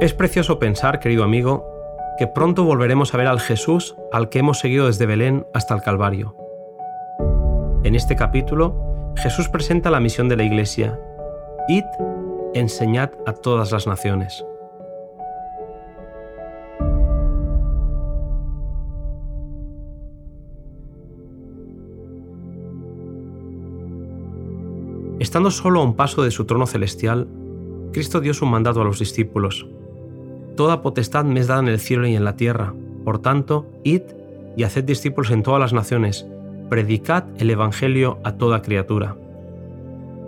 Es precioso pensar, querido amigo, que pronto volveremos a ver al Jesús al que hemos seguido desde Belén hasta el Calvario. En este capítulo, Jesús presenta la misión de la Iglesia. Id, enseñad a todas las naciones. Estando solo a un paso de su trono celestial, Cristo dio su mandato a los discípulos. Toda potestad me es dada en el cielo y en la tierra. Por tanto, id y haced discípulos en todas las naciones, predicad el Evangelio a toda criatura.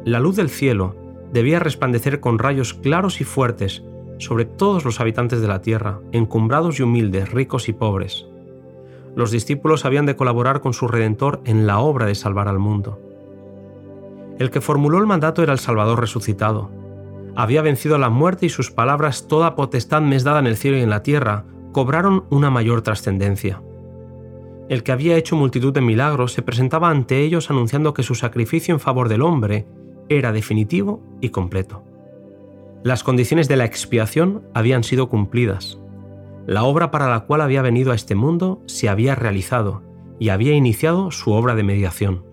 La luz del cielo debía resplandecer con rayos claros y fuertes sobre todos los habitantes de la tierra, encumbrados y humildes, ricos y pobres. Los discípulos habían de colaborar con su Redentor en la obra de salvar al mundo. El que formuló el mandato era el Salvador resucitado, había vencido la muerte y sus palabras, toda potestad me es dada en el cielo y en la tierra, cobraron una mayor trascendencia. El que había hecho multitud de milagros se presentaba ante ellos anunciando que su sacrificio en favor del hombre era definitivo y completo. Las condiciones de la expiación habían sido cumplidas. La obra para la cual había venido a este mundo se había realizado y había iniciado su obra de mediación.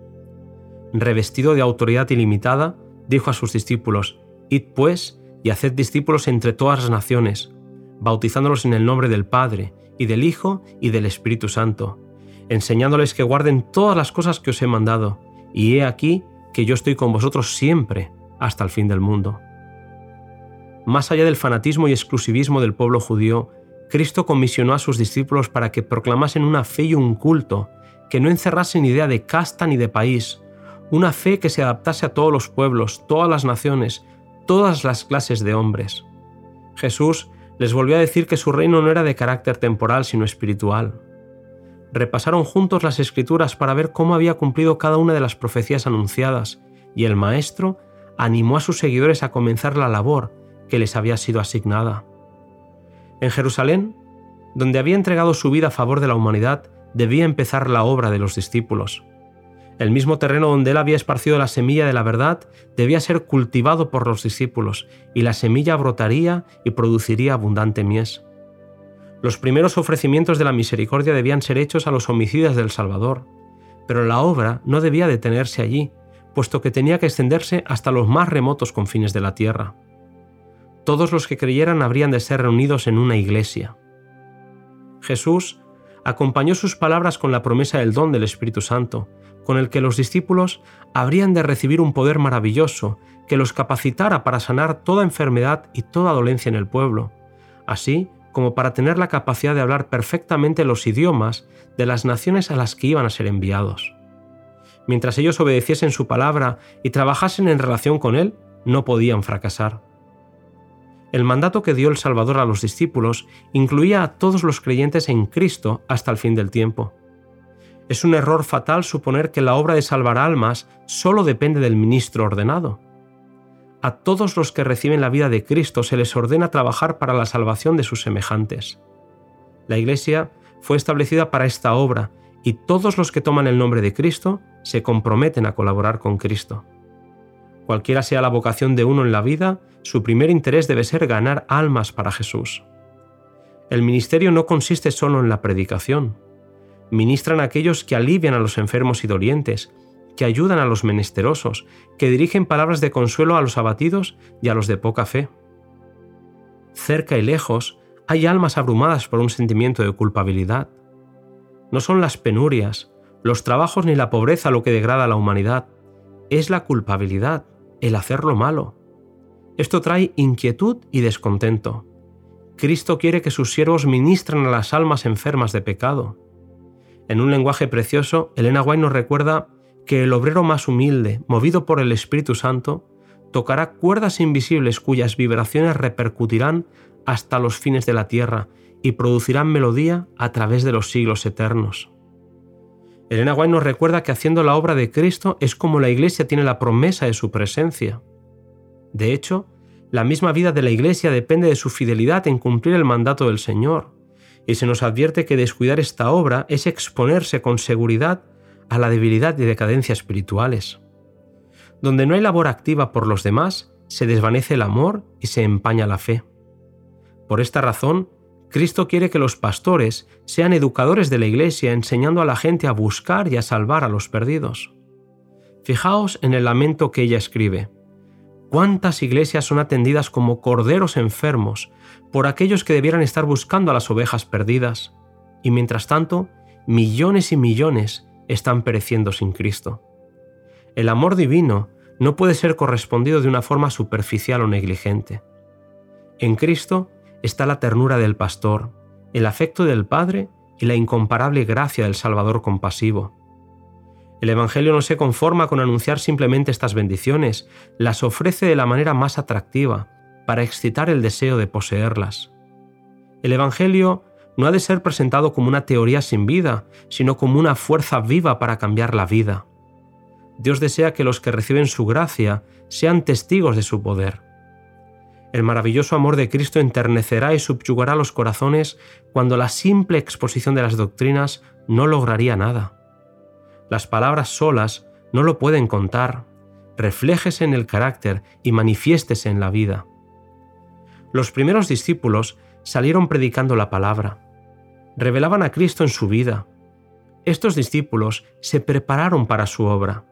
Revestido de autoridad ilimitada, dijo a sus discípulos, Id pues y haced discípulos entre todas las naciones, bautizándolos en el nombre del Padre, y del Hijo, y del Espíritu Santo, enseñándoles que guarden todas las cosas que os he mandado, y he aquí que yo estoy con vosotros siempre, hasta el fin del mundo. Más allá del fanatismo y exclusivismo del pueblo judío, Cristo comisionó a sus discípulos para que proclamasen una fe y un culto, que no encerrasen idea de casta ni de país, una fe que se adaptase a todos los pueblos, todas las naciones, todas las clases de hombres. Jesús les volvió a decir que su reino no era de carácter temporal, sino espiritual. Repasaron juntos las escrituras para ver cómo había cumplido cada una de las profecías anunciadas, y el Maestro animó a sus seguidores a comenzar la labor que les había sido asignada. En Jerusalén, donde había entregado su vida a favor de la humanidad, debía empezar la obra de los discípulos. El mismo terreno donde él había esparcido la semilla de la verdad debía ser cultivado por los discípulos, y la semilla brotaría y produciría abundante mies. Los primeros ofrecimientos de la misericordia debían ser hechos a los homicidas del Salvador, pero la obra no debía detenerse allí, puesto que tenía que extenderse hasta los más remotos confines de la tierra. Todos los que creyeran habrían de ser reunidos en una iglesia. Jesús acompañó sus palabras con la promesa del don del Espíritu Santo, con el que los discípulos habrían de recibir un poder maravilloso que los capacitara para sanar toda enfermedad y toda dolencia en el pueblo, así como para tener la capacidad de hablar perfectamente los idiomas de las naciones a las que iban a ser enviados. Mientras ellos obedeciesen su palabra y trabajasen en relación con Él, no podían fracasar. El mandato que dio el Salvador a los discípulos incluía a todos los creyentes en Cristo hasta el fin del tiempo. Es un error fatal suponer que la obra de salvar almas solo depende del ministro ordenado. A todos los que reciben la vida de Cristo se les ordena trabajar para la salvación de sus semejantes. La Iglesia fue establecida para esta obra y todos los que toman el nombre de Cristo se comprometen a colaborar con Cristo. Cualquiera sea la vocación de uno en la vida, su primer interés debe ser ganar almas para Jesús. El ministerio no consiste solo en la predicación, ministran a aquellos que alivian a los enfermos y dolientes, que ayudan a los menesterosos, que dirigen palabras de consuelo a los abatidos y a los de poca fe. Cerca y lejos hay almas abrumadas por un sentimiento de culpabilidad. No son las penurias, los trabajos ni la pobreza lo que degrada a la humanidad, es la culpabilidad, el hacer lo malo. Esto trae inquietud y descontento. Cristo quiere que sus siervos ministren a las almas enfermas de pecado. En un lenguaje precioso, Elena White nos recuerda que el obrero más humilde, movido por el Espíritu Santo, tocará cuerdas invisibles cuyas vibraciones repercutirán hasta los fines de la tierra y producirán melodía a través de los siglos eternos. Elena White nos recuerda que haciendo la obra de Cristo es como la Iglesia tiene la promesa de su presencia. De hecho, la misma vida de la Iglesia depende de su fidelidad en cumplir el mandato del Señor y se nos advierte que descuidar esta obra es exponerse con seguridad a la debilidad y decadencia espirituales. Donde no hay labor activa por los demás, se desvanece el amor y se empaña la fe. Por esta razón, Cristo quiere que los pastores sean educadores de la Iglesia enseñando a la gente a buscar y a salvar a los perdidos. Fijaos en el lamento que ella escribe. ¿Cuántas iglesias son atendidas como corderos enfermos por aquellos que debieran estar buscando a las ovejas perdidas? Y mientras tanto, millones y millones están pereciendo sin Cristo. El amor divino no puede ser correspondido de una forma superficial o negligente. En Cristo está la ternura del pastor, el afecto del Padre y la incomparable gracia del Salvador compasivo. El Evangelio no se conforma con anunciar simplemente estas bendiciones, las ofrece de la manera más atractiva, para excitar el deseo de poseerlas. El Evangelio no ha de ser presentado como una teoría sin vida, sino como una fuerza viva para cambiar la vida. Dios desea que los que reciben su gracia sean testigos de su poder. El maravilloso amor de Cristo enternecerá y subyugará los corazones cuando la simple exposición de las doctrinas no lograría nada. Las palabras solas no lo pueden contar. Refléjese en el carácter y manifiéstese en la vida. Los primeros discípulos salieron predicando la palabra. Revelaban a Cristo en su vida. Estos discípulos se prepararon para su obra.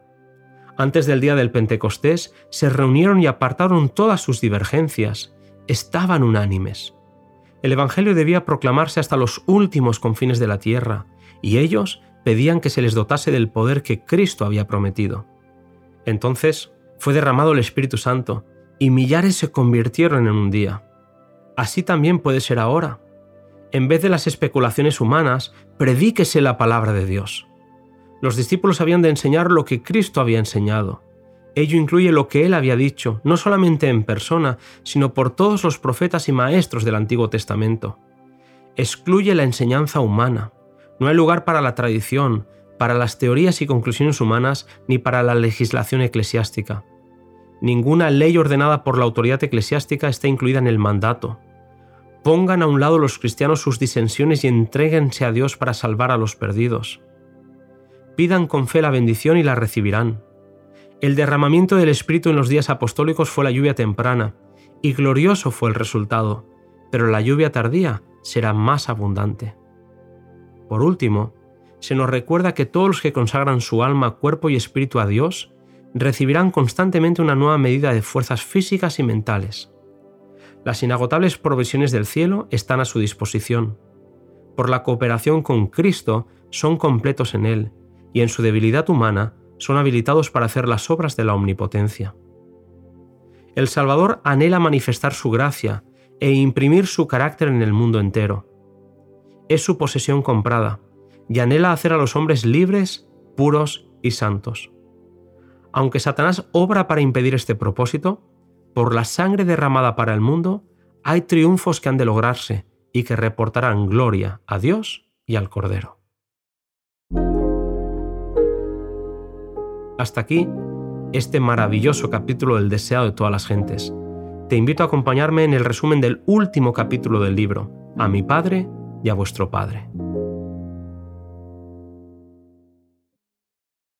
Antes del día del Pentecostés se reunieron y apartaron todas sus divergencias. Estaban unánimes. El Evangelio debía proclamarse hasta los últimos confines de la tierra, y ellos pedían que se les dotase del poder que Cristo había prometido. Entonces fue derramado el Espíritu Santo, y millares se convirtieron en un día. Así también puede ser ahora. En vez de las especulaciones humanas, predíquese la palabra de Dios. Los discípulos habían de enseñar lo que Cristo había enseñado. Ello incluye lo que Él había dicho, no solamente en persona, sino por todos los profetas y maestros del Antiguo Testamento. Excluye la enseñanza humana, no hay lugar para la tradición, para las teorías y conclusiones humanas, ni para la legislación eclesiástica. Ninguna ley ordenada por la autoridad eclesiástica está incluida en el mandato. Pongan a un lado los cristianos sus disensiones y entréguense a Dios para salvar a los perdidos. Pidan con fe la bendición y la recibirán. El derramamiento del Espíritu en los días apostólicos fue la lluvia temprana, y glorioso fue el resultado, pero la lluvia tardía será más abundante. Por último, se nos recuerda que todos los que consagran su alma, cuerpo y espíritu a Dios recibirán constantemente una nueva medida de fuerzas físicas y mentales. Las inagotables provisiones del cielo están a su disposición. Por la cooperación con Cristo son completos en Él y en su debilidad humana son habilitados para hacer las obras de la omnipotencia. El Salvador anhela manifestar su gracia e imprimir su carácter en el mundo entero es su posesión comprada, y anhela hacer a los hombres libres, puros y santos. Aunque Satanás obra para impedir este propósito, por la sangre derramada para el mundo, hay triunfos que han de lograrse y que reportarán gloria a Dios y al Cordero. Hasta aquí este maravilloso capítulo del deseado de todas las gentes. Te invito a acompañarme en el resumen del último capítulo del libro, A mi Padre y a vuestro Padre.